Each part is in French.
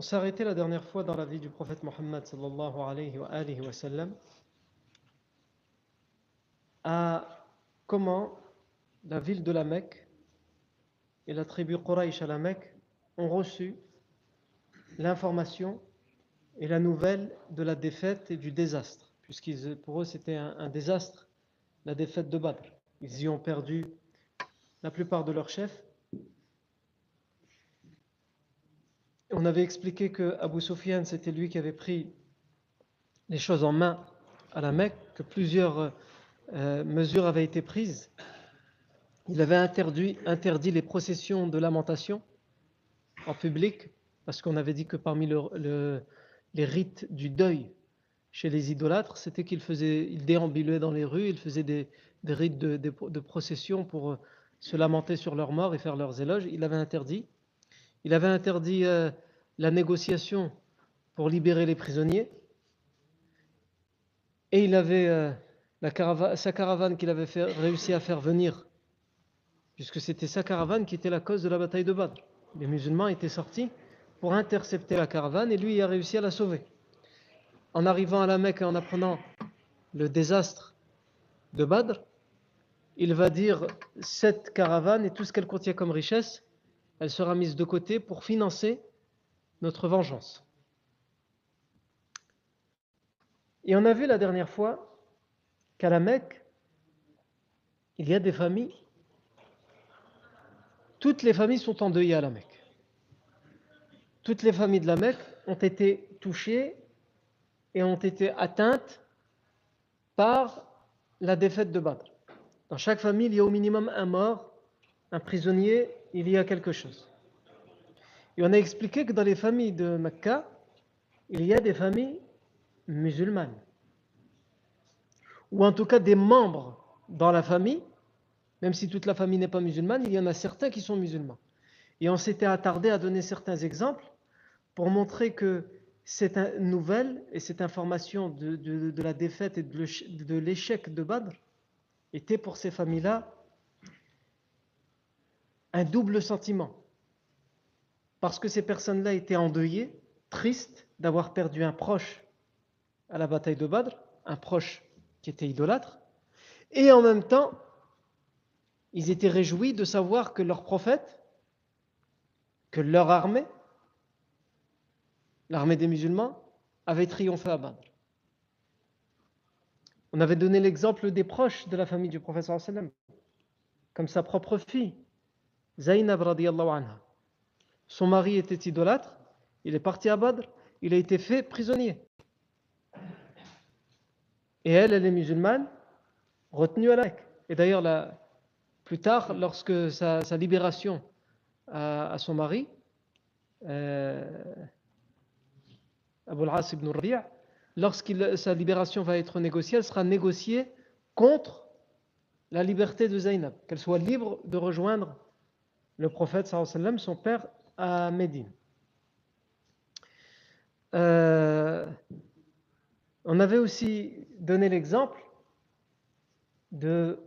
On s'est arrêté la dernière fois dans la vie du prophète Mohammed à comment la ville de la Mecque et la tribu Quraysh à la Mecque ont reçu l'information et la nouvelle de la défaite et du désastre, puisque pour eux c'était un, un, désastre, la défaite de Badr. Ils y ont perdu la plupart de leurs chefs. On avait expliqué que Abu Sufyan c'était lui qui avait pris les choses en main à la Mecque, que plusieurs euh, mesures avaient été prises. Il avait interdit, les processions de lamentation en public, parce qu'on avait dit que parmi le, le, les rites du deuil chez les idolâtres, c'était qu'ils faisaient, ils déambulaient dans les rues, ils faisaient des, rites de, de, procession pour se lamenter sur leurs morts et faire leurs éloges. Il avait interdit. Il avait interdit euh, la négociation pour libérer les prisonniers. Et il avait euh, sa caravane qu'il avait réussi à faire venir, puisque c'était sa caravane qui était la cause de la bataille de Badr. Les musulmans étaient sortis pour intercepter la caravane et lui il a réussi à la sauver. En arrivant à la Mecque et en apprenant le désastre de Badr, il va dire cette caravane et tout ce qu'elle contient comme richesse, elle sera mise de côté pour financer notre vengeance. Et on a vu la dernière fois qu'à la Mecque, il y a des familles, toutes les familles sont endeuillées à la Mecque. Toutes les familles de la Mecque ont été touchées et ont été atteintes par la défaite de Badr. Dans chaque famille, il y a au minimum un mort, un prisonnier, il y a quelque chose. Et on a expliqué que dans les familles de Mecca, il y a des familles musulmanes. Ou en tout cas des membres dans la famille, même si toute la famille n'est pas musulmane, il y en a certains qui sont musulmans. Et on s'était attardé à donner certains exemples pour montrer que cette nouvelle et cette information de, de, la défaite et de l'échec de Badr était pour ces familles-là un double sentiment. Parce que ces personnes-là étaient endeuillées, tristes d'avoir perdu un proche à la bataille de Badr, un proche qui était idolâtre, et en même temps, ils étaient réjouis de savoir que leur prophète, que leur armée, l'armée des musulmans, avait triomphé à Badr. On avait donné l'exemple des proches de la famille du prophète comme sa propre fille, Zainab radiallahu anha. Son mari était idolâtre, il est parti à Badr, il a été fait prisonnier. Et elle, elle est musulmane, retenue à la Et d'ailleurs, plus tard, lorsque sa, libération à, son mari, euh, Abu ibn Rabi' lorsque sa libération va être négociée, elle sera négociée contre la liberté de Zainab, qu'elle soit libre de rejoindre le prophète sallam, son père à Médine. Euh, on avait aussi donné l'exemple de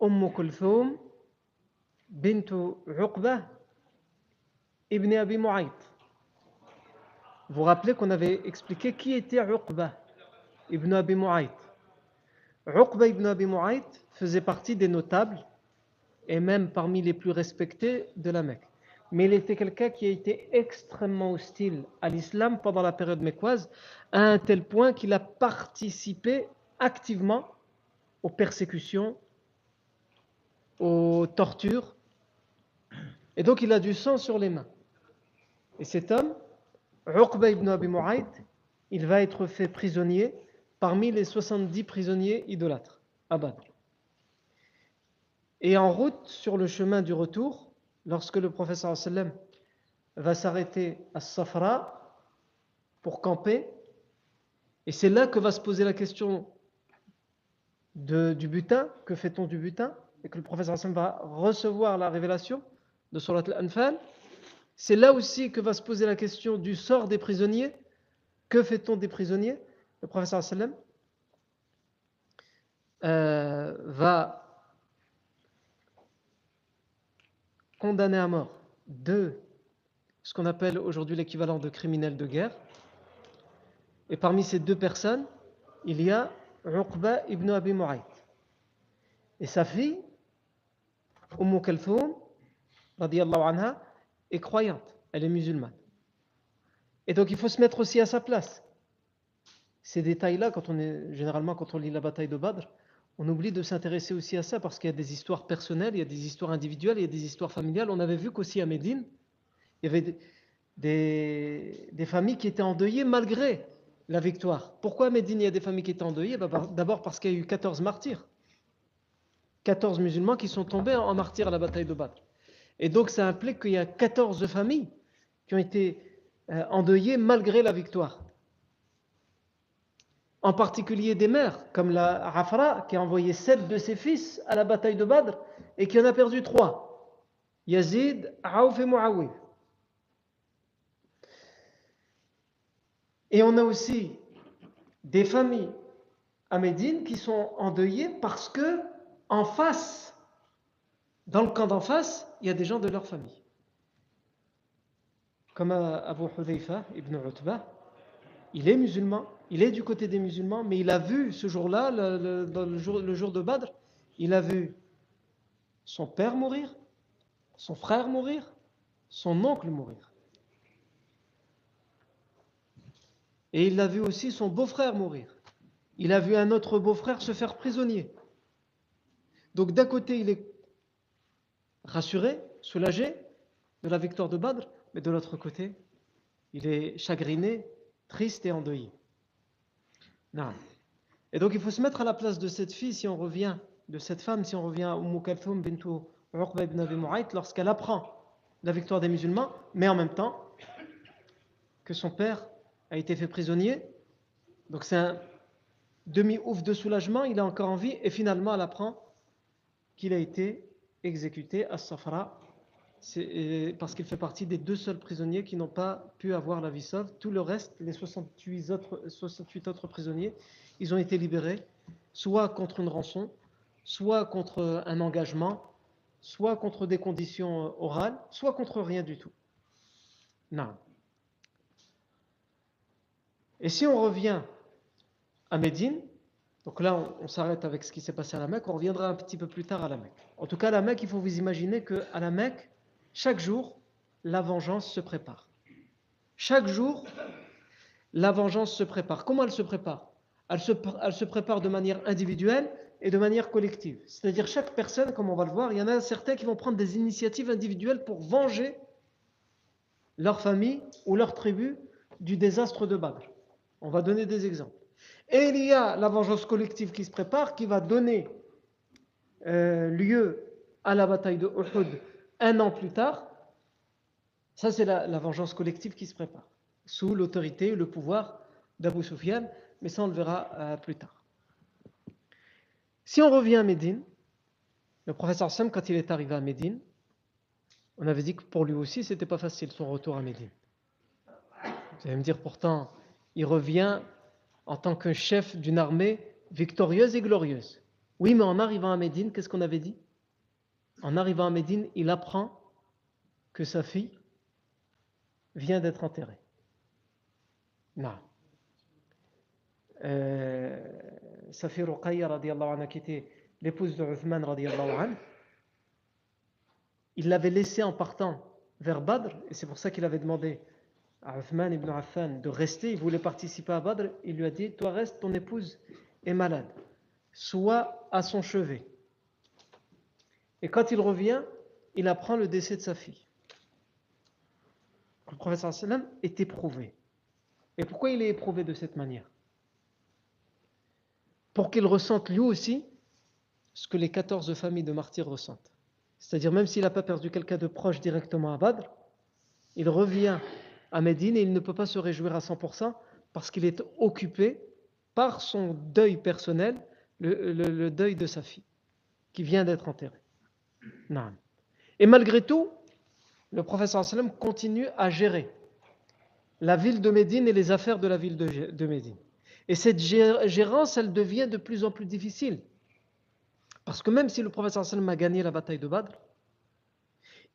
Umm Kulthum bint Uqba ibn Abi Mu'ayt. Vous vous rappelez qu'on avait expliqué qui était Uqba ibn Abi Mu'ayt? Uqba ibn Abi Mu'ayt faisait partie des notables et même parmi les plus respectés de la Mecque. Mais il était quelqu'un qui a été extrêmement hostile à l'islam pendant la période mécoise, à un tel point qu'il a participé activement aux persécutions, aux tortures, et donc il a du sang sur les mains. Et cet homme, Uqba ibn Abi Mu'ayt, il va être fait prisonnier parmi les 70 prisonniers idolâtres à Badr. Et en route, sur le chemin du retour, lorsque le professeur sallam va s'arrêter à Safra pour camper, et c'est là que va se poser la question du butin, que fait-on du butin, et que le professeur sallam va recevoir la révélation de Surat al-Anfal, c'est là aussi que va se poser la question du sort des prisonniers. Que fait-on des prisonniers? Le professeur sallam euh, va condamné à mort deux, ce qu'on appelle aujourd'hui l'équivalent de criminels de guerre. Et parmi ces deux personnes, il y a Uqba ibn Abi Mu'ayt. Et sa fille, Umm Kalthoum, anha, est croyante, elle est musulmane. Et donc il faut se mettre aussi à sa place. Ces détails-là, quand on est généralement quand on lit la bataille de Badr, on oublie de s'intéresser aussi à ça parce qu'il y a des histoires personnelles, il y a des histoires individuelles, il y a des histoires familiales. On avait vu qu'aussi à Médine, il y avait des, familles qui étaient endeuillées malgré la victoire. Pourquoi à Médine il y a des familles qui étaient endeuillées? Bah, D'abord parce qu'il y a eu 14 martyrs. 14 musulmans qui sont tombés en martyrs à la bataille de Badr. Et donc ça implique qu'il y a 14 familles qui ont été euh, endeuillées malgré la victoire en particulier des mères, comme la Rafra, qui a envoyé sept de ses fils à la bataille de Badr et qui en a perdu trois Yazid, Aouf et Muawiyah. Et on a aussi des familles à Médine qui sont endeuillées parce que en face, dans le camp d'en face, il y a des gens de leur famille. Comme Abu Hudayfa ibn Utbah, il est musulman, il est du côté des musulmans, mais il a vu ce jour-là, le, jour, de Badr, il a vu son père mourir, son frère mourir, son oncle mourir. Et il a vu aussi son beau-frère mourir. Il a vu un autre beau-frère se faire prisonnier. Donc d'un côté, il est rassuré, soulagé de la victoire de Badr, mais de l'autre côté, il est chagriné, triste et endeuillé. Et donc il faut se mettre à la place de cette fille si on revient, de cette femme, si on revient à Umm Kalthoum bintu Uqba ibn Abi lorsqu'elle apprend la victoire des musulmans, mais en même temps que son père a été fait prisonnier. Donc c'est un demi-ouf de soulagement, il a encore envie, et finalement elle apprend qu'il a été exécuté à Safra parce qu'il fait partie des deux seuls prisonniers qui n'ont pas pu avoir la vie sauve. Tout le reste, les 68 autres, 68 autres prisonniers, ils ont été libérés, soit contre une rançon, soit contre un engagement, soit contre des conditions orales, soit contre rien du tout. Non. Et si on revient à Médine, donc là on, on s'arrête avec ce qui s'est passé à la Mecque, on reviendra un petit peu plus tard à la Mecque. En tout cas, à la Mecque, il faut vous imaginer qu'à la Mecque, chaque jour, la vengeance se prépare. Chaque jour, la vengeance se prépare. Comment elle se prépare? Elle se, prépare de manière individuelle et de manière collective. C'est-à-dire chaque personne, comme on va le voir, il y en a certains qui vont prendre des initiatives individuelles pour venger leur famille ou leur tribu du désastre de Badr. On va donner des exemples. Et il y a la vengeance collective qui se prépare, qui va donner euh, lieu à la bataille de Uhud un an plus tard, ça c'est la, vengeance collective qui se prépare, sous l'autorité le pouvoir d'Abu Sufyan, mais ça on le verra euh, plus tard. Si on revient à Médine, le professeur Sam, quand il est arrivé à Médine, on avait dit que pour lui aussi, c'était pas facile son retour à Médine. Vous allez me dire pourtant, il revient en tant que chef d'une armée victorieuse et glorieuse. Oui, mais en arrivant à Médine, qu'est-ce qu'on avait dit? En arrivant à Médine, il apprend que sa fille vient d'être enterrée. Non. Euh, sa fille Ruqayya, qui était l'épouse de Uthman, il l'avait laissée en partant vers Badr, et c'est pour ça qu'il avait demandé à Uthman ibn Affan de rester, il voulait participer à Badr, il lui a dit, toi reste, ton épouse est malade, sois à son chevet. Et quand il revient, il apprend le décès de sa fille. Le professeur sallam est éprouvé. Et pourquoi il est éprouvé de cette manière? Pour qu'il ressente lui aussi ce que les 14 familles de martyrs ressentent. C'est-à-dire même s'il n'a pas perdu quelqu'un de proche directement à Badr, il revient à Médine et il ne peut pas se réjouir à 100% parce qu'il est occupé par son deuil personnel, le, deuil de sa fille, qui vient d'être enterrée. Et malgré tout, le professeur continue à gérer la ville de Médine et les affaires de la ville de, Médine. Et cette gérance, elle devient de plus en plus difficile. Parce que même si le professeur a gagné la bataille de Badr,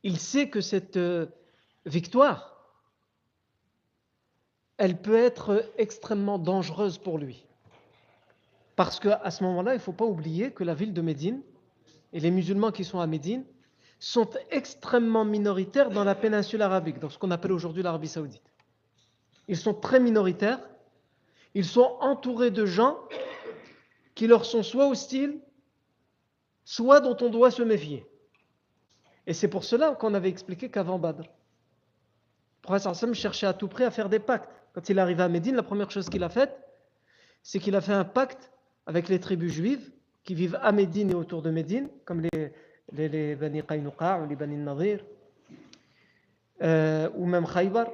il sait que cette euh, victoire, elle peut être extrêmement dangereuse pour lui. Parce qu'à ce moment-là, il ne faut pas oublier que la ville de Médine et les musulmans qui sont à Médine sont extrêmement minoritaires dans la péninsule arabique, dans ce qu'on appelle aujourd'hui l'Arabie saoudite. Ils sont très minoritaires, ils sont entourés de gens qui leur sont soit hostiles, soit dont on doit se méfier. Et c'est pour cela qu'on avait expliqué qu'avant Badr, le prophète cherchait à tout prix à faire des pactes. Quand il est à Médine, la première chose qu'il a faite, c'est qu'il a fait un pacte avec les tribus juives qui vivent à Médine et autour de Médine, comme les, les, Bani Qaynuqa ou les Bani Nadir, euh, ou même Khaybar.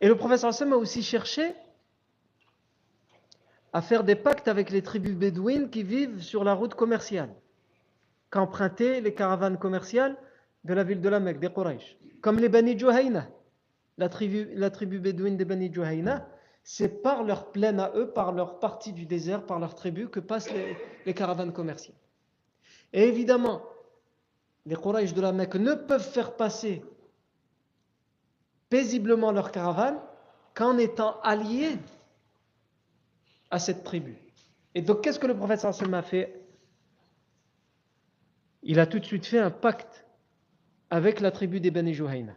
Et le professeur Hassan a aussi cherché à faire des pactes avec les tribus bédouines qui vivent sur la route commerciale, qu'empruntaient les caravanes commerciales de la ville de la Mecque, des Quraysh, comme les Bani Juhayna la tribu, la tribu bédouine des Bani Juhayna, c'est par leur plaine à eux, par leur partie du désert, par leur tribu, que passent les, caravanes commerciales. Et évidemment, les Quraysh de la Mecque ne peuvent faire passer paisiblement leurs caravanes qu'en étant alliés à cette tribu. Et donc, qu'est-ce que le prophète sallam a fait? Il a tout de suite fait un pacte avec la tribu des Bani Juhayna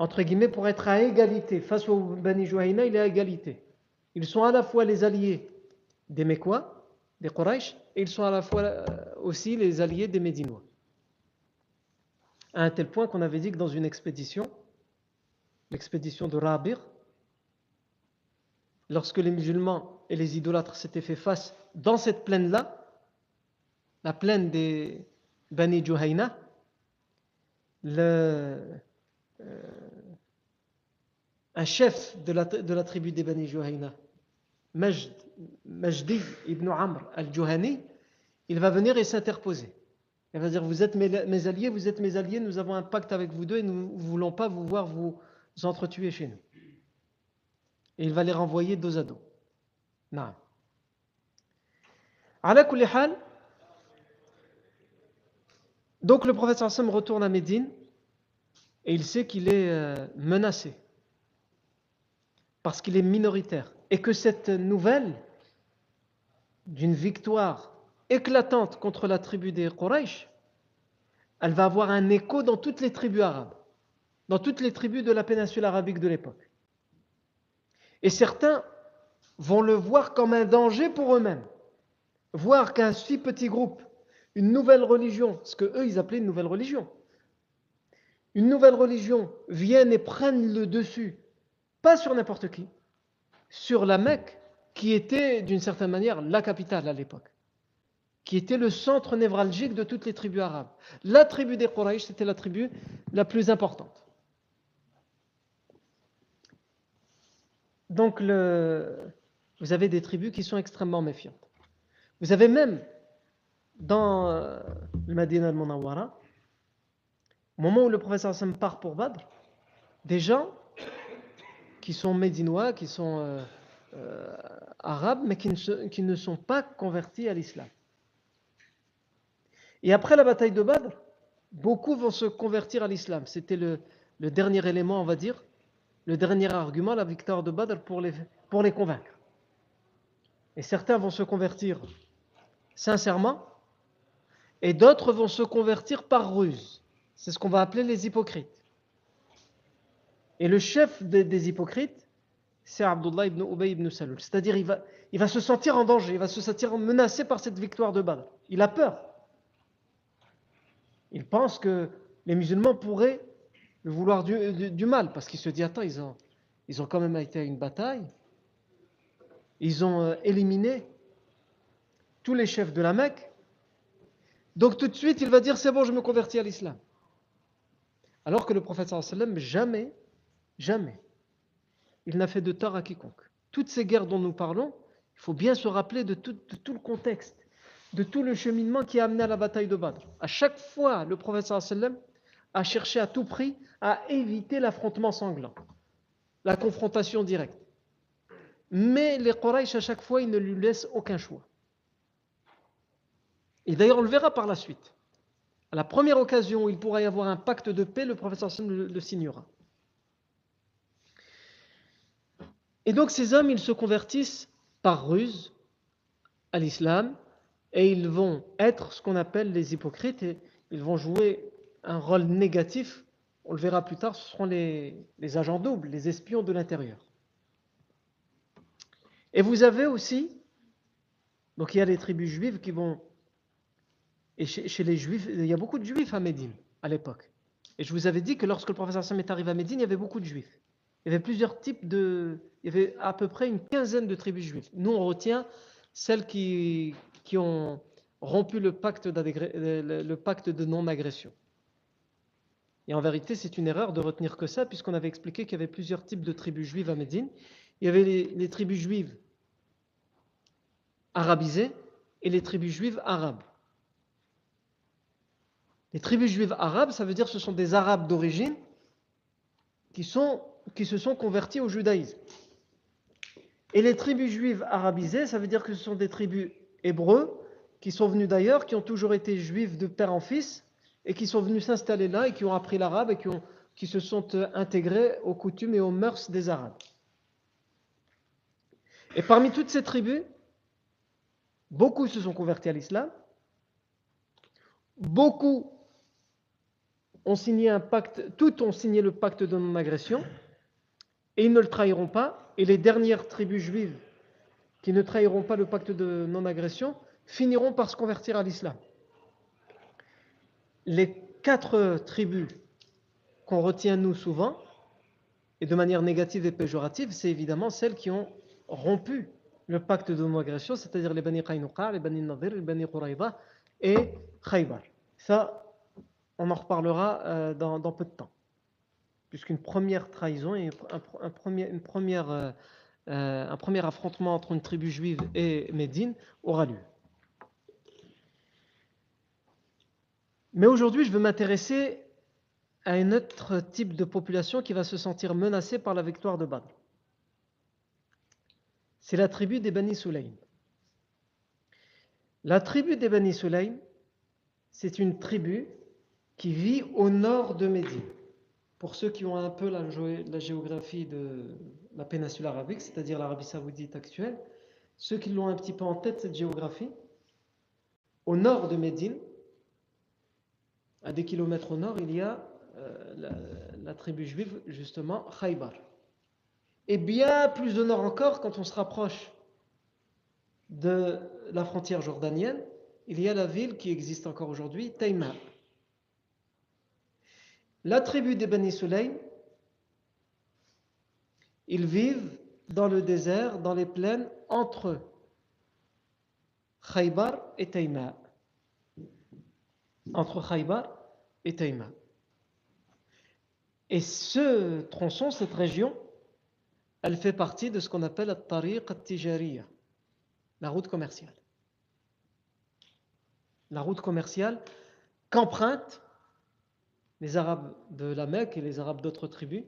entre guillemets, pour être à égalité. Face aux Bani Juhayna, il est à égalité. Ils sont à la fois les alliés des Mekwa, des Quraysh, et ils sont à la fois euh, aussi les alliés des Médinois. À un tel point qu'on avait dit que dans une expédition, l'expédition de Rabir, lorsque les musulmans et les idolâtres s'étaient fait face dans cette plaine-là, la plaine des Bani Juhayna, le, euh, un chef de la, tribu des Bani Juhayna, Majdi ibn Amr al-Juhani, il va venir et s'interposer. Il va dire Vous êtes mes, alliés, vous êtes mes alliés, nous avons un pacte avec vous deux et nous ne voulons pas vous voir vous entretuer chez nous. Et il va les renvoyer dos à dos. Non. Donc le prophète Sassam retourne à Médine et il sait qu'il est euh, menacé parce qu'il est minoritaire et que cette nouvelle d'une victoire éclatante contre la tribu des Quraysh, elle va avoir un écho dans toutes les tribus arabes, dans toutes les tribus de la péninsule arabique de l'époque. Et certains vont le voir comme un danger pour eux-mêmes. Voir qu'un si petit groupe, une nouvelle religion, ce que eux ils appelaient une nouvelle religion, une nouvelle religion vienne et prenne le dessus, pas sur n'importe qui, sur la Mecque, qui était d'une certaine manière la capitale à l'époque, qui était le centre névralgique de toutes les tribus arabes. La tribu des Quraysh, c'était la tribu la plus importante. Donc, vous avez des tribus qui sont extrêmement méfiantes. Vous avez même dans le Madinah al-Munawwara, au moment où le professeur Hassan part pour Badr, des gens qui sont médinois, qui sont euh, euh, arabes, mais qui ne, sont pas convertis à l'islam. Et après la bataille de Badr, beaucoup vont se convertir à l'islam. C'était le, dernier élément, on va dire, le dernier argument, la victoire de Badr pour les, pour les convaincre. Et certains vont se convertir sincèrement, et d'autres vont se convertir par ruse. C'est ce qu'on va appeler les hypocrites. Et le chef des, hypocrites, c'est Abdullah ibn Ubay ibn Salul. C'est-à-dire, il va, se sentir en danger, il va se sentir menacé par cette victoire de Badr. Il a peur. Il pense que les musulmans pourraient vouloir du, mal, parce qu'il se dit, attends, ils ont, ils ont quand même été à une bataille, ils ont euh, éliminé tous les chefs de la Mecque, donc tout de suite, il va dire, c'est bon, je me convertis à l'islam. Alors que le prophète sallam, jamais, jamais, il n'a fait de tort à quiconque. Toutes ces guerres dont nous parlons, il faut bien se rappeler de tout, le contexte de tout le cheminement qui a amené à la bataille de Badr. À chaque fois, le prophète sallam a cherché à tout prix à éviter l'affrontement sanglant, la confrontation directe. Mais les Quraysh, à chaque fois, ils ne lui laissent aucun choix. Et d'ailleurs, on le verra par la suite. À la première occasion où il pourra y avoir un pacte de paix, le le, le signera. Et donc ces hommes, ils se convertissent par ruse à l'islam, et ils vont être ce qu'on appelle les hypocrites et ils vont jouer un rôle négatif. On le verra plus tard, ce seront les, agents doubles, les espions de l'intérieur. Et vous avez aussi, donc il y a les tribus juives qui vont, et chez, les juifs, il y a beaucoup de juifs à Médine à l'époque. Et je vous avais dit que lorsque le professeur Sam est arrivé à Médine, il y avait beaucoup de juifs. Il y avait plusieurs types de, il y avait à peu près une quinzaine de tribus juives. Nous, on retient celles qui, qui ont rompu le pacte, de non-agression. Et en vérité, c'est une erreur de retenir que ça, puisqu'on avait expliqué qu'il y avait plusieurs types de tribus juives à Médine. Il y avait les, tribus juives arabisées et les tribus juives arabes. Les tribus juives arabes, ça veut dire que ce sont des arabes d'origine qui, qui se sont convertis au judaïsme. Et les tribus juives arabisées, ça veut dire que ce sont des tribus hébreux qui sont venus d'ailleurs, qui ont toujours été juifs de père en fils, et qui sont venus s'installer là et qui ont appris l'arabe et qui, se sont euh, intégrés aux coutumes et aux mœurs des Arabes. Et parmi toutes ces tribus, beaucoup se sont convertis à l'islam, beaucoup ont signé un pacte, toutes ont signé le pacte de non-agression, et ils ne le trahiront pas, et les dernières tribus juives qui ne trahiront pas le pacte de non-agression, finiront par se convertir à l'islam. Les quatre tribus qu'on retient nous souvent, et de manière négative et péjorative, c'est évidemment celles qui ont rompu le pacte de non-agression, c'est-à-dire les Bani Qaynuqa, les Bani Nadir, les Bani Quraïda et Khaybar. Ça, on en reparlera euh, dans, peu de temps. Puisqu'une première trahison et euh, euh, un premier affrontement entre une tribu juive et Médine aura lieu. Mais aujourd'hui, je veux m'intéresser à un autre type de population qui va se sentir menacée par la victoire de Badr. C'est la tribu des Bani. La tribu des Bani c'est une tribu qui vit au nord de Médine. Pour ceux qui ont un peu la, géographie de la péninsule arabique, c'est-à-dire l'Arabie saoudite actuelle, ceux qui l'ont un petit peu en tête, cette géographie, au nord de Médine, à des kilomètres au nord, il y a euh, la, tribu juive, justement, Khaybar. Et bien plus au nord encore, quand on se rapproche de la frontière jordanienne, il y a la ville qui existe encore aujourd'hui, Taïma. La tribu des Bani Sulaym, ils vivent dans le désert, dans les plaines, entre Khaybar et Taïma. Entre Khaybar et Taïma. Et ce tronçon, cette région, elle fait partie de ce qu'on appelle la tariq al-tijariya, la route commerciale. La route commerciale qu'empruntent les Arabes de la Mecque et les Arabes d'autres tribus,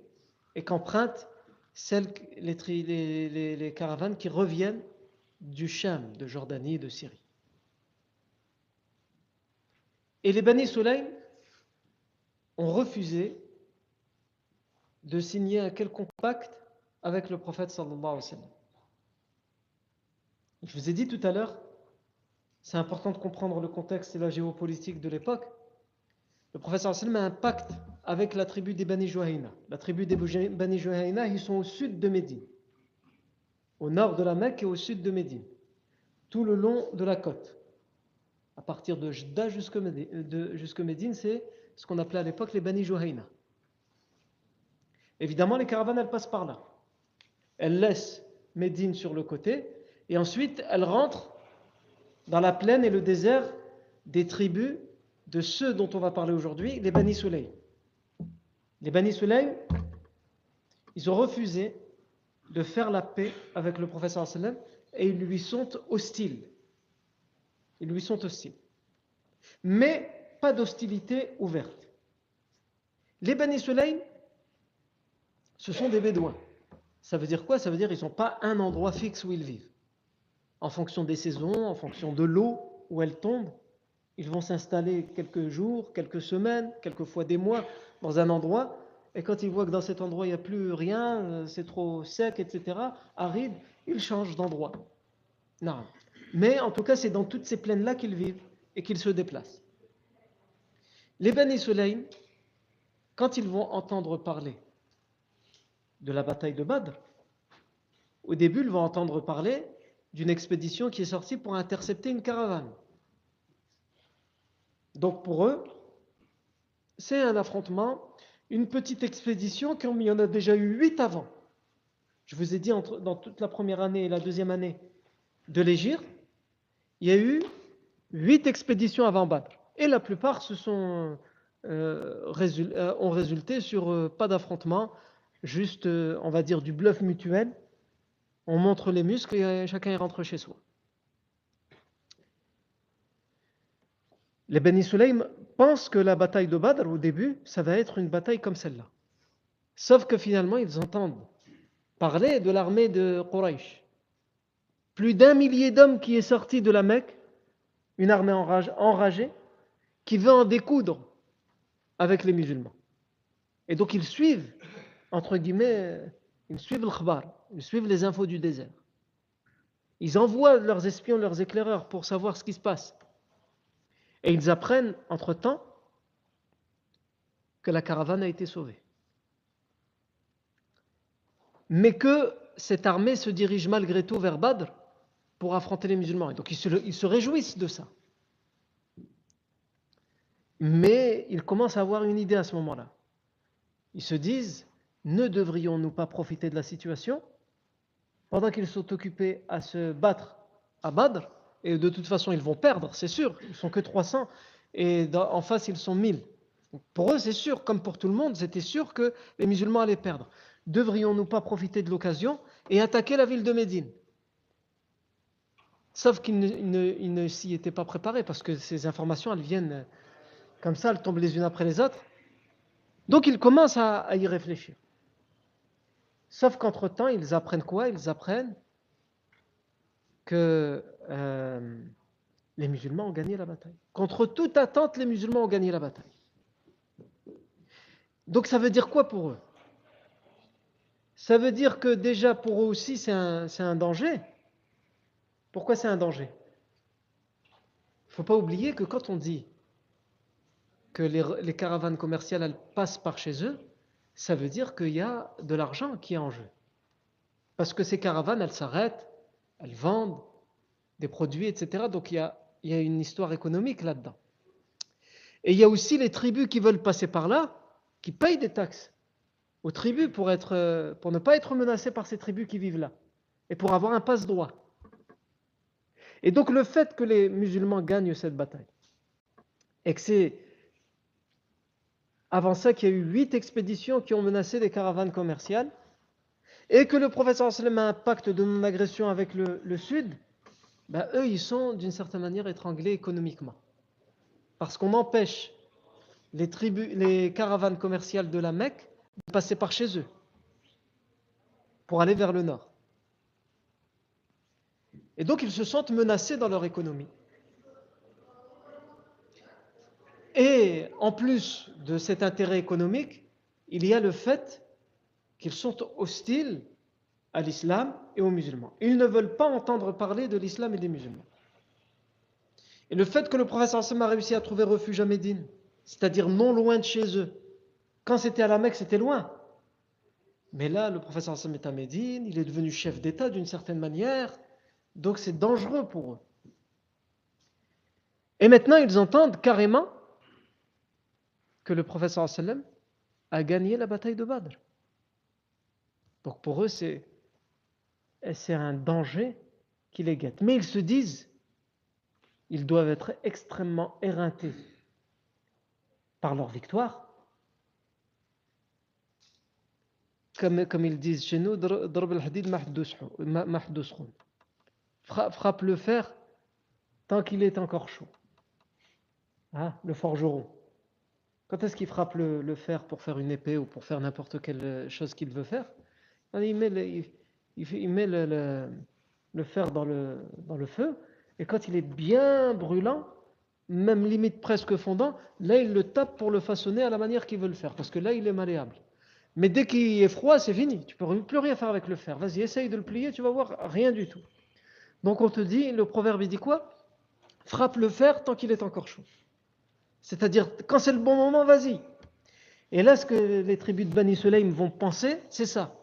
et qu'empruntent celles, les, caravanes qui reviennent du Cham, de Jordanie et de Syrie. Et les Bani Sulaim ont refusé de signer un quelconque pacte avec le prophète sallallahu alayhi wa sallam. Je vous ai dit tout à l'heure, c'est important de comprendre le contexte et la géopolitique de l'époque. Le wa sallam a un pacte avec la tribu des Bani Juhayna. La tribu des Bani Juhayna, ils sont au sud de Médine, au nord de la Mecque et au sud de Médine, tout le long de la côte. À partir de Jda jusqu'à Médine, c'est ce qu'on appelait à l'époque les Bani Juhayna. Évidemment, les caravanes, elles passent par là. Elles laissent Médine sur le côté et ensuite elles rentrent dans la plaine et le désert des tribus de ceux dont on va parler aujourd'hui, les Bani Soleil. Les Bani Sulaim, ils ont refusé de faire la paix avec le professeur sallam et ils lui sont hostiles. Ils lui sont hostiles. Mais pas d'hostilité ouverte. Les Bani Sulaim, ce sont des Bédouins. Ça veut dire quoi? Ça veut dire qu'ils n'ont pas un endroit fixe où ils vivent. En fonction des saisons, en fonction de l'eau où elle tombe, ils vont s'installer quelques jours, quelques semaines, quelquefois des mois dans un endroit, et quand ils voient que dans cet endroit il n'y a plus rien, euh, c'est trop sec, etc., aride, ils changent d'endroit. Non. Mais en tout cas, c'est dans toutes ces plaines-là qu'ils vivent et qu'ils se déplacent. Les Bani Sulaim, quand ils vont entendre parler de la bataille de Badr, au début, ils vont entendre parler d'une expédition qui est sortie pour intercepter une caravane. Donc pour eux, c'est un affrontement, une petite expédition comme il y en a déjà eu huit avant. Je vous ai dit, dans toute la première année et la deuxième année de l'Égypte, il y a eu huit expéditions avant Badr. Et la plupart se sont, euh, euh, ont résulté sur euh, pas d'affrontement, juste, on va dire, du bluff mutuel. On montre les muscles et chacun rentre chez soi. Les Beni Sulaim pensent que la bataille de Badr, au début, ça va être une bataille comme celle-là. Sauf que finalement, ils entendent parler de l'armée de Quraysh. Plus d'un millier d'hommes qui est sorti de la Mecque, une armée enragée, qui veut en découdre avec les musulmans. Et donc ils suivent, entre guillemets, ils suivent le khbar, ils suivent les infos du désert. Ils envoient leurs espions, leurs éclaireurs pour savoir ce qui se passe. Et ils apprennent entre-temps que la caravane a été sauvée. Mais que cette armée se dirige malgré tout vers Badr pour affronter les musulmans. Et donc ils se, ils se réjouissent de ça. Mais ils commencent à avoir une idée à ce moment-là. Ils se disent, ne devrions-nous pas profiter de la situation pendant qu'ils sont occupés à se battre à Badr et de toute façon ils vont perdre, c'est sûr, ils sont que 300, et en face ils sont 1000. Pour eux, c'est sûr, comme pour tout le monde, c'était sûr que les musulmans allaient perdre. Devrions-nous pas profiter de l'occasion et attaquer la ville de Médine? Sauf qu'ils ne, s'y étaient pas préparés, parce que ces informations, elles viennent comme ça, elles tombent les unes après les autres. Donc ils commencent à y réfléchir. Sauf qu'entre-temps, ils apprennent quoi? Ils apprennent que euh, les musulmans ont gagné la bataille. Contre toute attente, les musulmans ont gagné la bataille. Donc ça veut dire quoi pour eux? Ça veut dire que déjà pour eux aussi c'est un, danger. Pourquoi c'est un danger? Il ne faut pas oublier que quand on dit que les, caravanes commerciales passent par chez eux, ça veut dire qu'il y a de l'argent qui est en jeu. Parce que ces caravanes, elles s'arrêtent, elles vendent des produits, etc. Donc il y a, il y a une histoire économique là-dedans. Et il y a aussi les tribus qui veulent passer par là, qui payent des taxes aux tribus pour, être, pour ne pas être menacées par ces tribus qui vivent là, et pour avoir un passe-droit. Et donc le fait que les musulmans gagnent cette bataille, et que c'est avant ça qu'il y a eu huit expéditions qui ont menacé des caravanes commerciales, et que le professeur a un pacte de non-agression avec le, sud, ben, eux, ils sont d'une certaine manière étranglés économiquement. Parce qu'on empêche les, tribus, les caravanes commerciales de la Mecque de passer par chez eux. pour aller vers le nord. Et donc ils se sentent menacés dans leur économie. Et en plus de cet intérêt économique, il y a le fait qu'ils sont hostiles à l'islam et aux musulmans. Ils ne veulent pas entendre parler de l'islam et des musulmans. Et le fait que le Hassan a réussi à trouver refuge à Médine, c'est-à-dire non loin de chez eux, quand c'était à la Mecque, c'était loin. Mais là, le Hassan est à Médine, il est devenu chef d'État d'une certaine manière, donc c'est dangereux pour eux. Et maintenant, ils entendent carrément que le sallam a gagné la bataille de Badr. Donc pour eux, c'est, c'est un danger qui les guette. Mais ils se disent, ils doivent être extrêmement éreintés par leur victoire. Comme, ils disent chez nous, frappe le fer tant qu'il est encore chaud. Hein, le forgeron. Quand est-ce qu'il frappe le, fer pour faire une épée ou pour faire n'importe quelle chose qu'il veut faire? Il, met le, fer dans le, feu, et quand il est bien brûlant, même limite presque fondant, là il le tape pour le façonner à la manière qu'il veut le faire, parce que là il est malléable. Mais dès qu'il est froid, c'est fini. Tu peux plus rien faire avec le fer. Vas-y, essaye de le plier, tu vas voir rien du tout. Donc on te dit, le proverbe il dit quoi? Frappe le fer tant qu'il est encore chaud. C'est-à-dire, quand c'est le bon moment, vas-y. Et là, ce que les tribus de Bani Sulaim vont penser, c'est ça.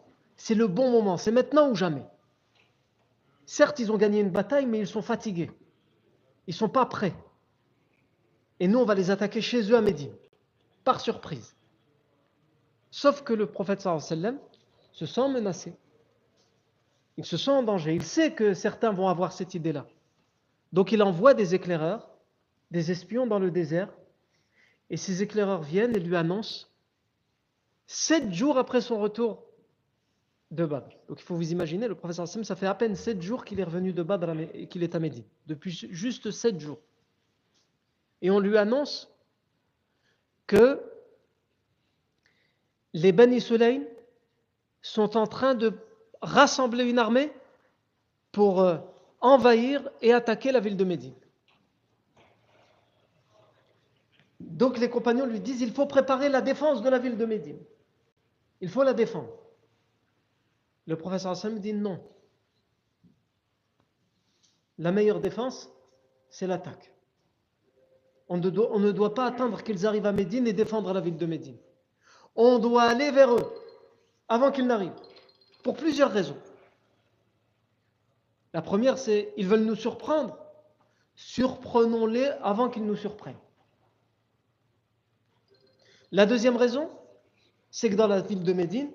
C'est le bon moment, c'est maintenant ou jamais. Certes, ils ont gagné une bataille, mais ils sont fatigués. Ils ne sont pas prêts. Et nous, on va les attaquer chez eux à Médine, par surprise. Sauf que le prophète sallam se sent menacé. Il se sent en danger. Il sait que certains vont avoir cette idée-là. Donc il envoie des éclaireurs, des espions dans le désert et ces éclaireurs viennent et lui annoncent sept jours après son retour de. Donc il faut vous imaginer, le professeur Hassan, ça fait à peine sept jours qu'il est revenu de Badr et qu'il est à Médine. Depuis juste sept jours. Et on lui annonce que les Bani Sulaim sont en train de rassembler une armée pour euh, envahir et attaquer la ville de Médine. Donc les compagnons lui disent il faut préparer la défense de la ville de Médine. Il faut la défendre. Le professeur Hassan dit non. La meilleure défense, c'est l'attaque. On, ne, doit, pas attendre qu'ils arrivent à Médine et défendre la ville de Médine. On doit aller vers eux avant qu'ils n'arrivent. Pour plusieurs raisons. La première, c'est ils veulent nous surprendre. Surprenons-les avant qu'ils nous surprennent. La deuxième raison, c'est que dans la ville de Médine,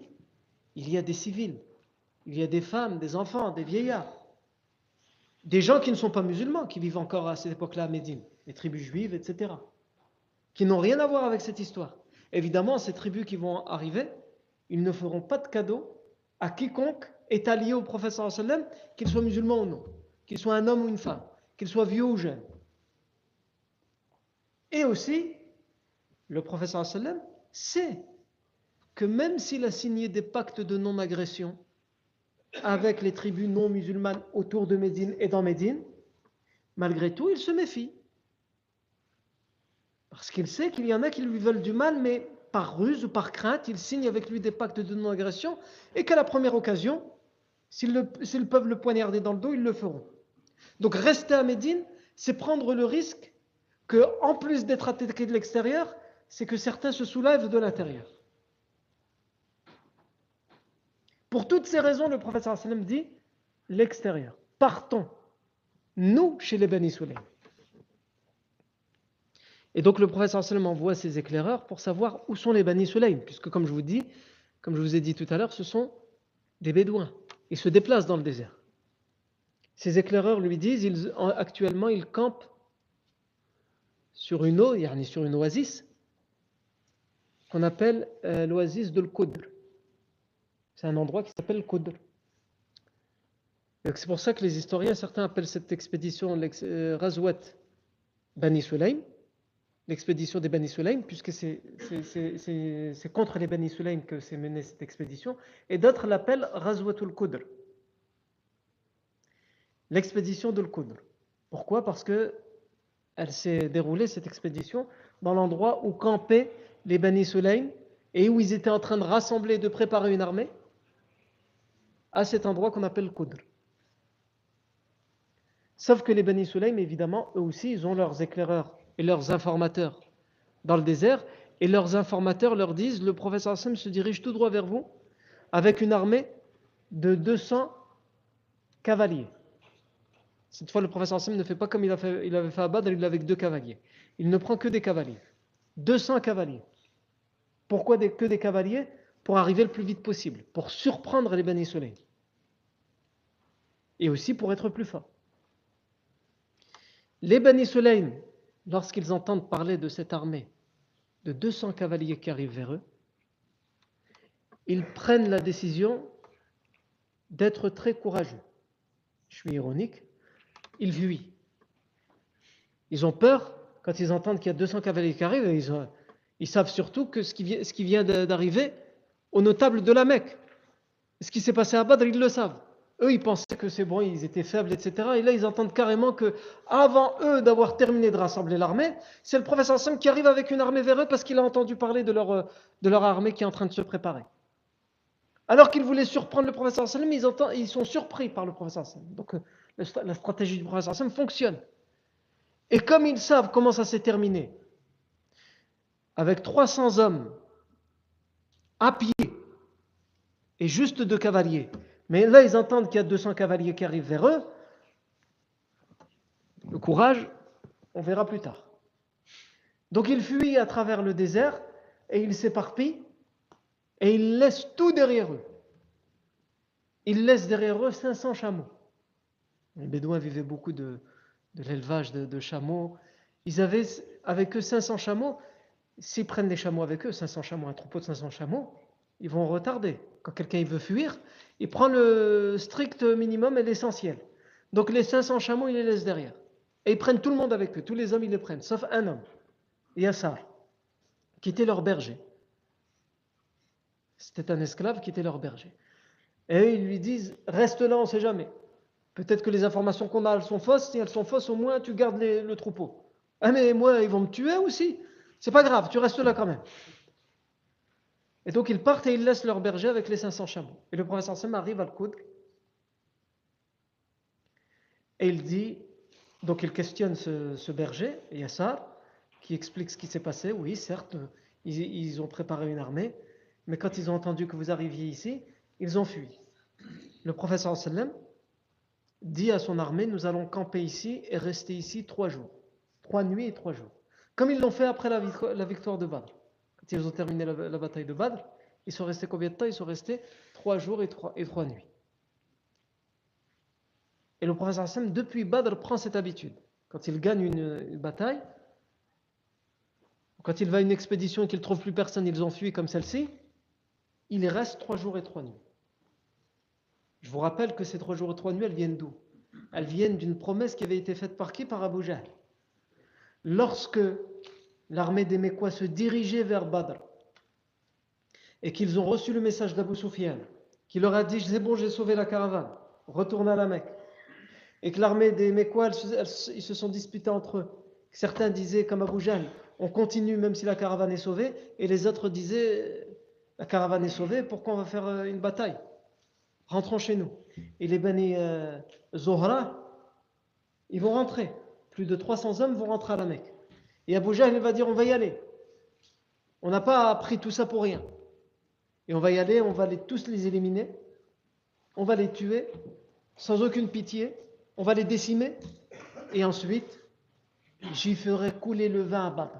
il y a des civils, il y a des femmes, des enfants, des vieillards, des gens qui ne sont pas musulmans, qui vivent encore à cette époque-là à Médine, les tribus juives, etc., qui n'ont rien à voir avec cette histoire. Évidemment, ces tribus qui vont arriver, ils ne feront pas de cadeau à quiconque est allié au professeur sallam, qu'il soit musulman ou non, qu'il soit un homme ou une femme, qu'il soit vieux ou jeune. Et aussi, le professeur sallam sait que même s'il a signé des pactes de non-agression avec les tribus non musulmanes autour de Médine et dans Médine, malgré tout, il se méfie. Parce qu'il sait qu'il y en a qui lui veulent du mal, mais par ruse ou par crainte, il signe avec lui des pactes de non-agression, et qu'à la première occasion, s'ils peuvent le poignarder dans le dos, ils le feront. Donc rester à Médine, c'est prendre le risque que, en plus d'être attaqué de l'extérieur, c'est que certains se soulèvent de l'intérieur. Pour toutes ces raisons, le professeur sallam dit l'extérieur. Partons, nous, chez les Bani Sulaim. Et donc le professeur sallam envoie ses éclaireurs pour savoir où sont les Bani Sulaim, puisque comme je vous dis, comme je vous ai dit tout à l'heure, ce sont des Bédouins. Ils se déplacent dans le désert. Ces éclaireurs lui disent, actuellement, ils campent sur une eau, sur une oasis, qu'on appelle euh, l'oasis de l'Qudr. C'est un endroit qui s'appelle Qudr. C'est pour ça que les historiens, certains appellent cette expédition euh, Razwat Bani Sulaim, l'expédition des Bani Sulaim, puisque c'est contre les Bani Sulaim que s'est menée cette expédition, et d'autres l'appellent Razwatul Qudr, l'expédition de Qudr. Pourquoi? Parce que elle s'est déroulée, cette expédition, dans l'endroit où campaient les Bani Sulaim et où ils étaient en train de rassembler, de préparer une armée, à cet endroit qu'on appelle Qudr. Sauf que les Bani Sulaim, évidemment, eux aussi, ils ont leurs éclaireurs et leurs informateurs dans le désert, et leurs informateurs leur disent le professeur Hassan se dirige tout droit vers vous avec une armée de 200 cavaliers. Cette fois, le professeur Hassan ne fait pas comme il, avait fait à Badr, il avec deux cavaliers. Il ne prend que des cavaliers. 200 cavaliers. Pourquoi que des cavaliers? Pour arriver le plus vite possible, pour surprendre les Bani Sulaim. Et aussi pour être plus fort. Les Bani Sulaim, lorsqu'ils entendent parler de cette armée de 200 cavaliers qui arrivent vers eux, ils prennent la décision d'être très courageux. Je suis ironique, ils fuient. Ils ont peur quand ils entendent qu'il y a 200 cavaliers qui arrivent, ils, ils savent surtout que ce qui vient d'arriver aux notables de la Mecque. Ce qui s'est passé à Badr, ils le savent. Eux, ils pensaient que c'est bon, ils étaient faibles, etc. Et là, ils entendent carrément que, avant eux d'avoir terminé de rassembler l'armée, c'est le professeur Sam qui arrive avec une armée vers eux parce qu'il a entendu parler de leur, de leur armée qui est en train de se préparer. Alors qu'ils voulaient surprendre le professeur Sam, ils, ils sont surpris par le professeur Sam. Donc, euh, la stratégie du professeur Sam fonctionne. Et comme ils savent comment ça s'est terminé, avec 300 hommes à pied et juste deux cavaliers, mais là, ils entendent qu'il y a 200 cavaliers qui arrivent vers eux. Le courage, on verra plus tard. Donc ils fuient à travers le désert et ils s'éparpillent et ils laissent tout derrière eux. Ils laissent derrière eux 500 chameaux. Les Bédouins vivaient beaucoup de, l'élevage de, de, chameaux. Ils avaient avec eux 500 chameaux. S'ils prennent des chameaux avec eux, 500 chameaux, un troupeau de 500 chameaux, ils vont retarder. Quand quelqu'un veut fuir, il prend le strict minimum et l'essentiel. Donc les 500 chameaux, il les laisse derrière. Et ils prennent tout le monde avec eux. Tous les hommes, ils les prennent, sauf un homme, Yassar, qui était leur berger. C'était un esclave qui était leur berger. Et ils lui disent, reste là, on ne sait jamais. Peut-être que les informations qu'on a, elles sont fausses. Si elles sont fausses, au moins, tu gardes le troupeau. Ah mais moi, ils vont me tuer aussi. C'est pas grave, tu restes là quand même. Et donc ils partent et ils laissent leur berger avec les 500 chameaux. Et le professeur Sam arrive à Al-Qudr et il dit, donc il questionne ce, berger, Yassar, qui explique ce qui s'est passé. Oui, certes, ils, ont préparé une armée, mais quand ils ont entendu que vous arriviez ici, ils ont fui. Le professeur sallam dit à son armée, nous allons camper ici et rester ici trois jours, trois nuits et trois jours, comme ils l'ont fait après la victoire de Badr. Ils ont terminé la, bataille de Badr, ils sont restés combien de temps? Ils sont restés trois jours et trois, et trois nuits. Et le professeur Hassan, depuis Badr, prend cette habitude. Quand il gagne une, bataille, quand il va à une expédition et qu'il ne trouve plus personne, ils ont fui comme celle-ci, il reste trois jours et trois nuits. Je vous rappelle que ces trois jours et trois nuits, elles viennent d'où? Elles viennent d'une promesse qui avait été faite par qui? Par Abu Jahl. Lorsque l'armée des Mécois se dirigeait vers Badr et qu'ils ont reçu le message d'Abu Sufyan qui leur a dit c'est bon j'ai sauvé la caravane. Retourne à la Mecque. Et que l'armée des Mécois ils se sont disputés entre eux. Certains disaient comme Abu Jahl on continue même si la caravane est sauvée. Et les autres disaient la caravane est sauvée pourquoi on va faire euh, une bataille? Rentrons chez nous. Et les Bani euh, Zohra ils vont rentrer. Plus de 300 hommes vont rentrer à la Mecque et Abu Jahl va dire on va y aller. On n'a pas appris tout ça pour rien. Et on va y aller, on va les, tous les éliminer. On va les tuer sans aucune pitié. On va les décimer. Et ensuite, j'y ferai couler le vin à Badr.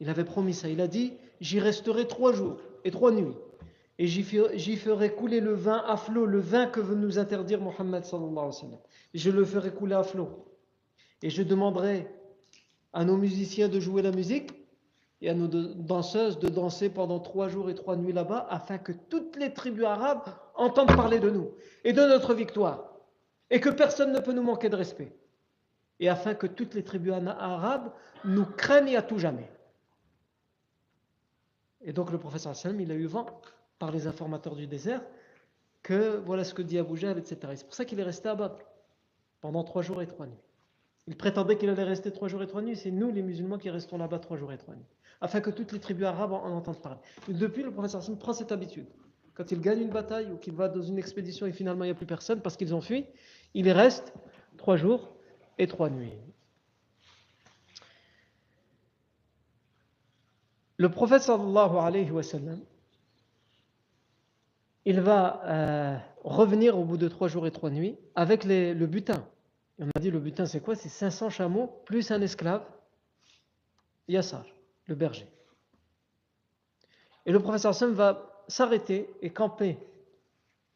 Il avait promis ça. Il a dit j'y resterai trois jours et trois nuits. Et j'y ferai couler le vin à flot, le vin que veut nous interdire Mohammed sallallahu alayhi wa sallam. Je le ferai couler à flot. Et je demanderai à nos musiciens de jouer la musique et à nos danseuses de danser pendant trois jours et trois nuits là-bas afin que toutes les tribus arabes entendent parler de nous et de notre victoire et que personne ne peut nous manquer de respect. et afin que toutes les tribus arabes nous craignent à tout jamais. Et donc le professeur Sallam, il a eu vent par les informateurs du désert que voilà ce que dit Abu Jahl, etc. C'est pour ça qu'il est resté Badr pendant trois jours et trois nuits. Il prétendait qu'il allait rester trois jours et trois nuits, c'est nous les musulmans qui restons là-bas trois jours et trois nuits, afin que toutes les tribus arabes en entendent parler. Depuis, le professeur Sallam prend cette habitude. Quand il gagne une bataille ou qu'il va dans une expédition et finalement il n'y a plus personne parce qu'ils ont fui, il y reste trois jours et trois nuits. Le prophète sallallahu alayhi wa sallam, il va euh, revenir au bout de trois jours et trois nuits avec le butin. On a dit le butin c'est quoi? C'est 500 chameaux plus un esclave, Yassar, le berger. Et le professeur sallam va s'arrêter et camper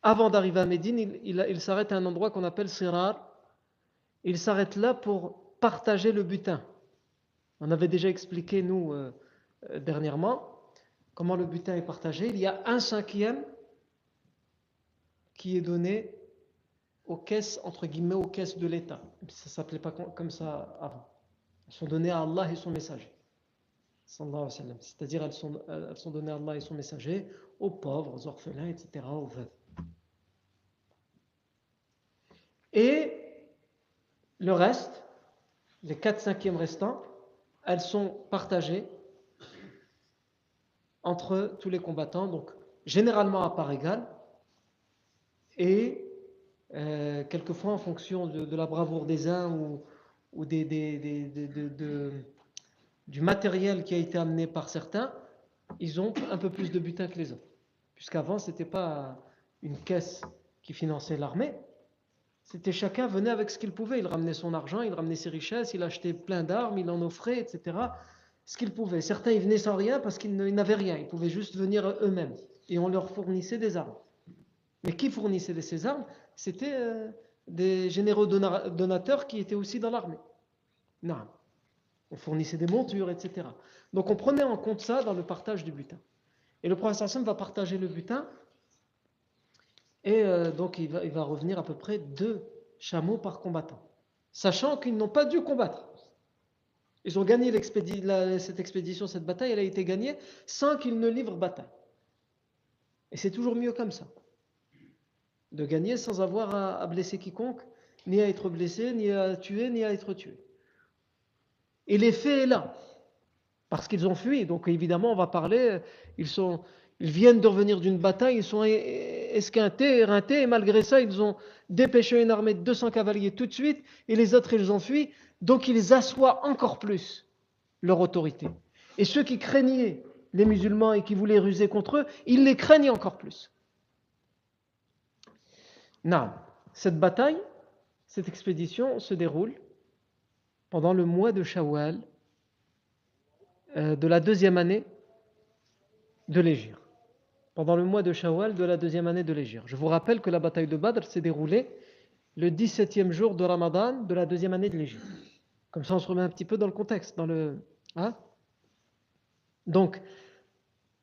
avant d'arriver à Médine. Il, il s'arrête à un endroit qu'on appelle Sirar, il s'arrête là pour partager le butin. On avait déjà expliqué, nous, euh, euh, dernièrement, comment le butin est partagé. Il y a un cinquième qui est donné aux caisses, entre guillemets, aux caisses de l'État. Ça ne s'appelait pas comme ça avant. Elles sont données à Allah et son messager. C'est-à-dire elles sont, elles sont données à Allah et son messager, aux pauvres, aux orphelins, etc., aux veuves. Et le reste, les 4 cinquièmes restants, elles sont partagées entre tous les combattants, donc généralement à part égale, et euh, quelquefois en fonction de, la bravoure des uns ou, du matériel qui a été amené par certains, ils ont un peu plus de butin que les autres. Puisqu'avant, ce n'était pas une caisse qui finançait l'armée, c'était chacun venait avec ce qu'il pouvait. Il ramenait son argent, il ramenait ses richesses, il achetait plein d'armes, il en offrait, etc. Ce qu'il pouvait. Certains, ils venaient sans rien parce qu'ils n'avaient rien. Ils pouvaient juste venir eux-mêmes. Et on leur fournissait des armes. Mais qui fournissait ces armes? C'était euh, des généraux donateurs qui étaient aussi dans l'armée. On fournissait des montures, etc. Donc on prenait en compte ça dans le partage du butin. Et le Sam va partager le butin et euh, donc il va, il va revenir à peu près deux chameaux par combattant, sachant qu'ils n'ont pas dû combattre. Ils ont gagné cette expédition, cette bataille, elle a été gagnée sans qu'ils ne livrent bataille. Et c'est toujours mieux comme ça. De gagner sans avoir à, blesser quiconque, ni à être blessé, ni à tuer, ni à être tué. Et l'effet est là. Parce qu'ils ont fui. Donc évidemment, on va parler, ils sont, ils viennent de revenir d'une bataille, ils sont esquintés, éreintés, et malgré ça, ils ont dépêché une armée de 200 cavaliers tout de suite, et les autres, ils ont fui. Donc, ils assoient encore plus leur autorité. Et ceux qui craignaient les musulmans et qui voulaient ruser contre eux, ils les craignent encore plus. Non, cette bataille, cette expédition se déroule pendant le mois de Shawwal euh, de la deuxième année de l'Égypte pendant le mois de Shawwal de la deuxième année de l'Égypte. Je vous rappelle que la bataille de Badr s'est déroulée le 17e jour de Ramadan de la deuxième année de l'Égypte. Comme ça, on se remet un petit peu dans le contexte. Dans le, hein Donc,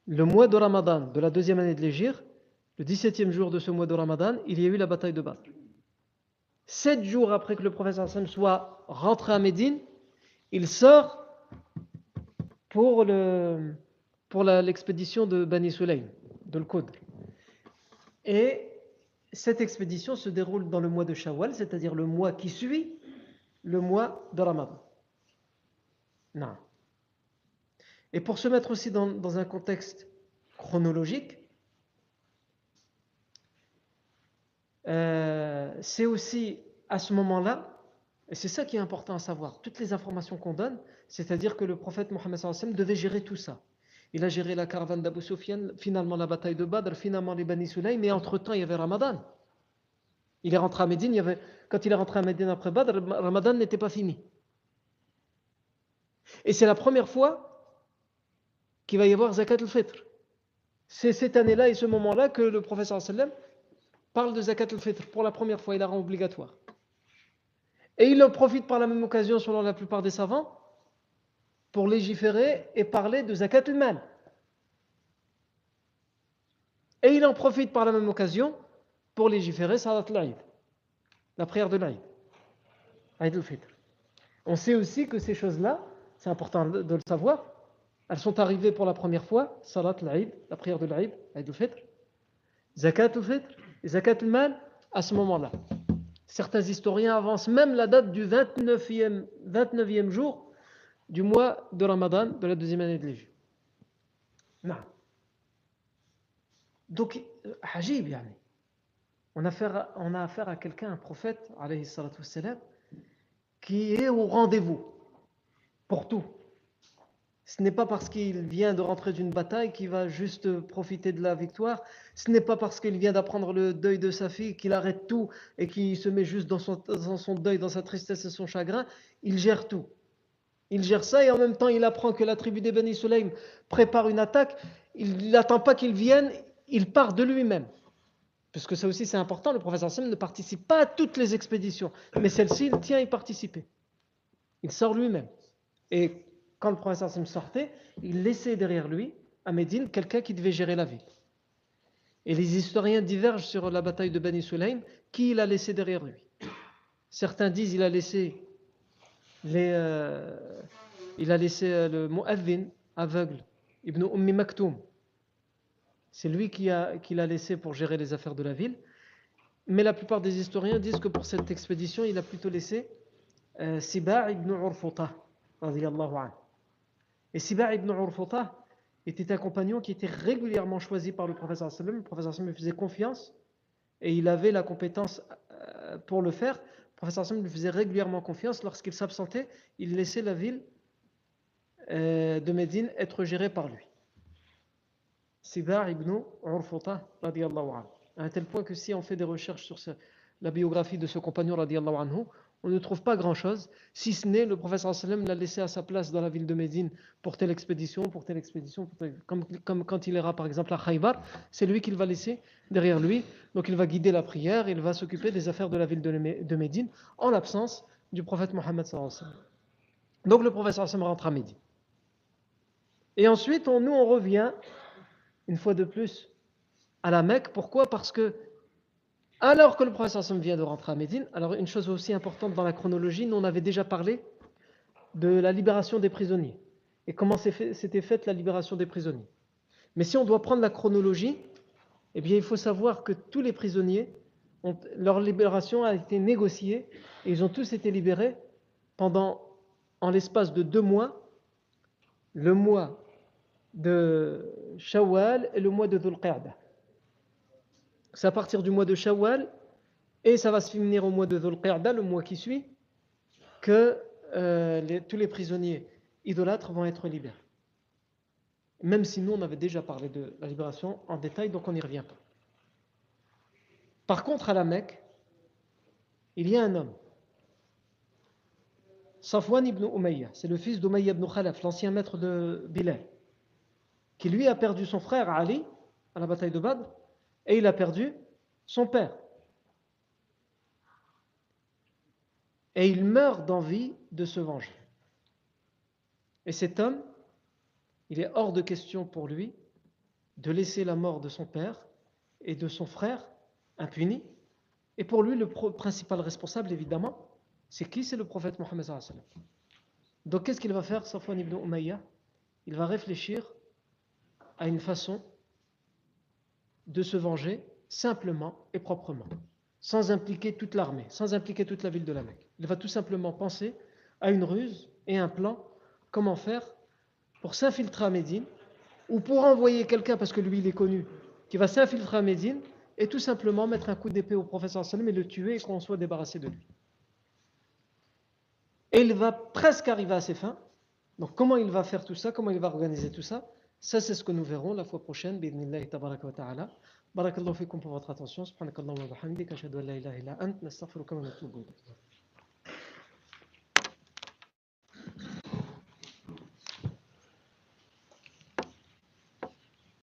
le mois de Ramadan de la deuxième année de l'Égypte, le 17e jour de ce mois de Ramadan, il y a eu la bataille de Badr. Sept jours après que le prophète Hassan soit rentré à Médine, il sort pour l'expédition de Bani Sulaym de l'Qudr. Et cette expédition se déroule dans le mois de Shawwal, c'est-à-dire le mois qui suit le mois de Ramadan. Et pour se mettre aussi dans, un contexte chronologique, euh, c'est aussi à ce moment-là, et c'est ça qui est important à savoir, toutes les informations qu'on donne, c'est-à-dire que le prophète Mohammed devait gérer tout ça. Il a géré la caravane d'Abu Sufyan, finalement la bataille de Badr, finalement les Bani Sulaym, mais entre-temps il y avait Ramadan. Il est rentré à Médine, quand il est rentré à Médine après Badr, Ramadan n'était pas fini. Et c'est la première fois qu'il va y avoir Zakat al-Fitr. C'est cette année-là et ce moment-là que le professeur sallam parle de Zakat al-Fitr. Pour la première fois, il la rend obligatoire. Et il en profite par la même occasion, selon la plupart des savants, pour légiférer et parler de zakat al-mal. Et il en profite par la même occasion pour légiférer salat al la prière de l'Aïd, Aïd al-Fitr. On sait aussi que ces choses-là, c'est important de, le savoir, elles sont arrivées pour la première fois, Salat al la prière de l'Aïd, Aïd al-Fitr, Zakat al-Fitr, Zakat al-Mal, à ce moment-là. Certains historiens avancent même la date du 29e, 29e jour du mois de Ramadan de la deuxième année de l'Égypte. Non. Donc, Hajib, yani. on, a affaire à, quelqu'un, un prophète, alayhi qui est au rendez-vous pour tout. Ce n'est pas parce qu'il vient de rentrer d'une bataille qu'il va juste profiter de la victoire. Ce n'est pas parce qu'il vient d'apprendre le deuil de sa fille qu'il arrête tout et qu'il se met juste dans son, deuil, dans sa tristesse et son chagrin. Il gère tout. Il gère ça et en même temps il apprend que la tribu des Bani Sulaim prépare une attaque. Il n'attend pas qu'il vienne, il part de lui-même. Puisque ça aussi c'est important, le professeur Sam ne participe pas à toutes les expéditions, mais celle-ci il tient à y participer. Il sort lui-même. Et quand le professeur Sam sortait, il laissait derrière lui, à Médine, quelqu'un qui devait gérer la ville. Et les historiens divergent sur la bataille de Bani Sulaim, qui il a laissé derrière lui. Certains disent qu'il a laissé les, euh, il a laissé euh, le mu'adhin aveugle, Ibn Ummi Maktoum. C'est lui qui l'a laissé pour gérer les affaires de la ville. Mais la plupart des historiens disent que pour cette expédition, il a plutôt laissé euh, ibn Urfuta. Et Siba ibn Urfuta était un compagnon qui était régulièrement choisi par le professeur sallam. Le professeur sallam lui faisait confiance et il avait la compétence pour le faire professeur Hassan lui faisait régulièrement confiance. Lorsqu'il s'absentait, il laissait la ville euh, de Médine être gérée par lui. Sibar ibn Urfuta, anhu. À un tel point que si on fait des recherches sur la biographie de ce compagnon, anhu, on ne trouve pas grand-chose, si ce n'est le professeur sallam l'a laissé à sa place dans la ville de Médine pour telle expédition, pour telle expédition, Comme, quand il ira par exemple à Khaybar, c'est lui qu'il va laisser derrière lui, donc il va guider la prière, il va s'occuper des affaires de la ville de Médine en l'absence du prophète Mohammed Donc le professeur sallam rentre à Médine. Et ensuite, on, nous on revient, une fois de plus, à la Mecque. Pourquoi? Parce que alors que le professeur Sam vient de rentrer à Médine, alors une chose aussi importante dans la chronologie, nous on avait déjà parlé de la libération des prisonniers et comment s'était faite la libération des prisonniers. Mais si on doit prendre la chronologie, eh bien il faut savoir que tous les prisonniers, leur libération a été négociée et ils ont tous été libérés pendant, en l'espace de deux mois, le mois de Shawwal et le mois de Dhul Qa'dah. C'est à partir du mois de Shawwal et ça va se finir au mois de Dhul le mois qui suit, que euh, tous les prisonniers idolâtres vont être libérés. Même si nous, on avait déjà parlé de la libération en détail, donc on n'y revient pas. Par contre, à la Mecque, il y a un homme, Safwan ibn Umayya, c'est le fils d'Umayya ibn Khalaf, l'ancien maître de Bilal, qui lui a perdu son frère Ali à la bataille de Badr, et il a perdu son père. Et il meurt d'envie de se venger. Et cet homme, il est hors de question pour lui de laisser la mort de son père et de son frère impunis. Et pour lui, le principal responsable, évidemment, c'est qui? C'est le prophète Mohammed. Donc qu'est-ce qu'il va faire, Safwan ibn Umayya Il va réfléchir à une façon de se venger simplement et proprement, sans impliquer toute l'armée, sans impliquer toute la ville de la Mecque. Il va tout simplement penser à une ruse et un plan, comment faire pour s'infiltrer à Médine, ou pour envoyer quelqu'un, parce que lui il est connu, qui va s'infiltrer à Médine, et tout simplement mettre un coup d'épée au professeur Salim et le tuer et qu'on soit débarrassé de lui. Et il va presque arriver à ses fins. Donc comment il va faire tout ça? Comment il va organiser tout ça? Ça, c'est ce que nous verrons la fois prochaine. Bidnillahi tabaraka wa ta'ala. Barakallahu fikum pour votre attention. Subhanakallahu wa bihamdika. Ashhadu an la ilaha illa ant. Nastaghfiruka wa natubu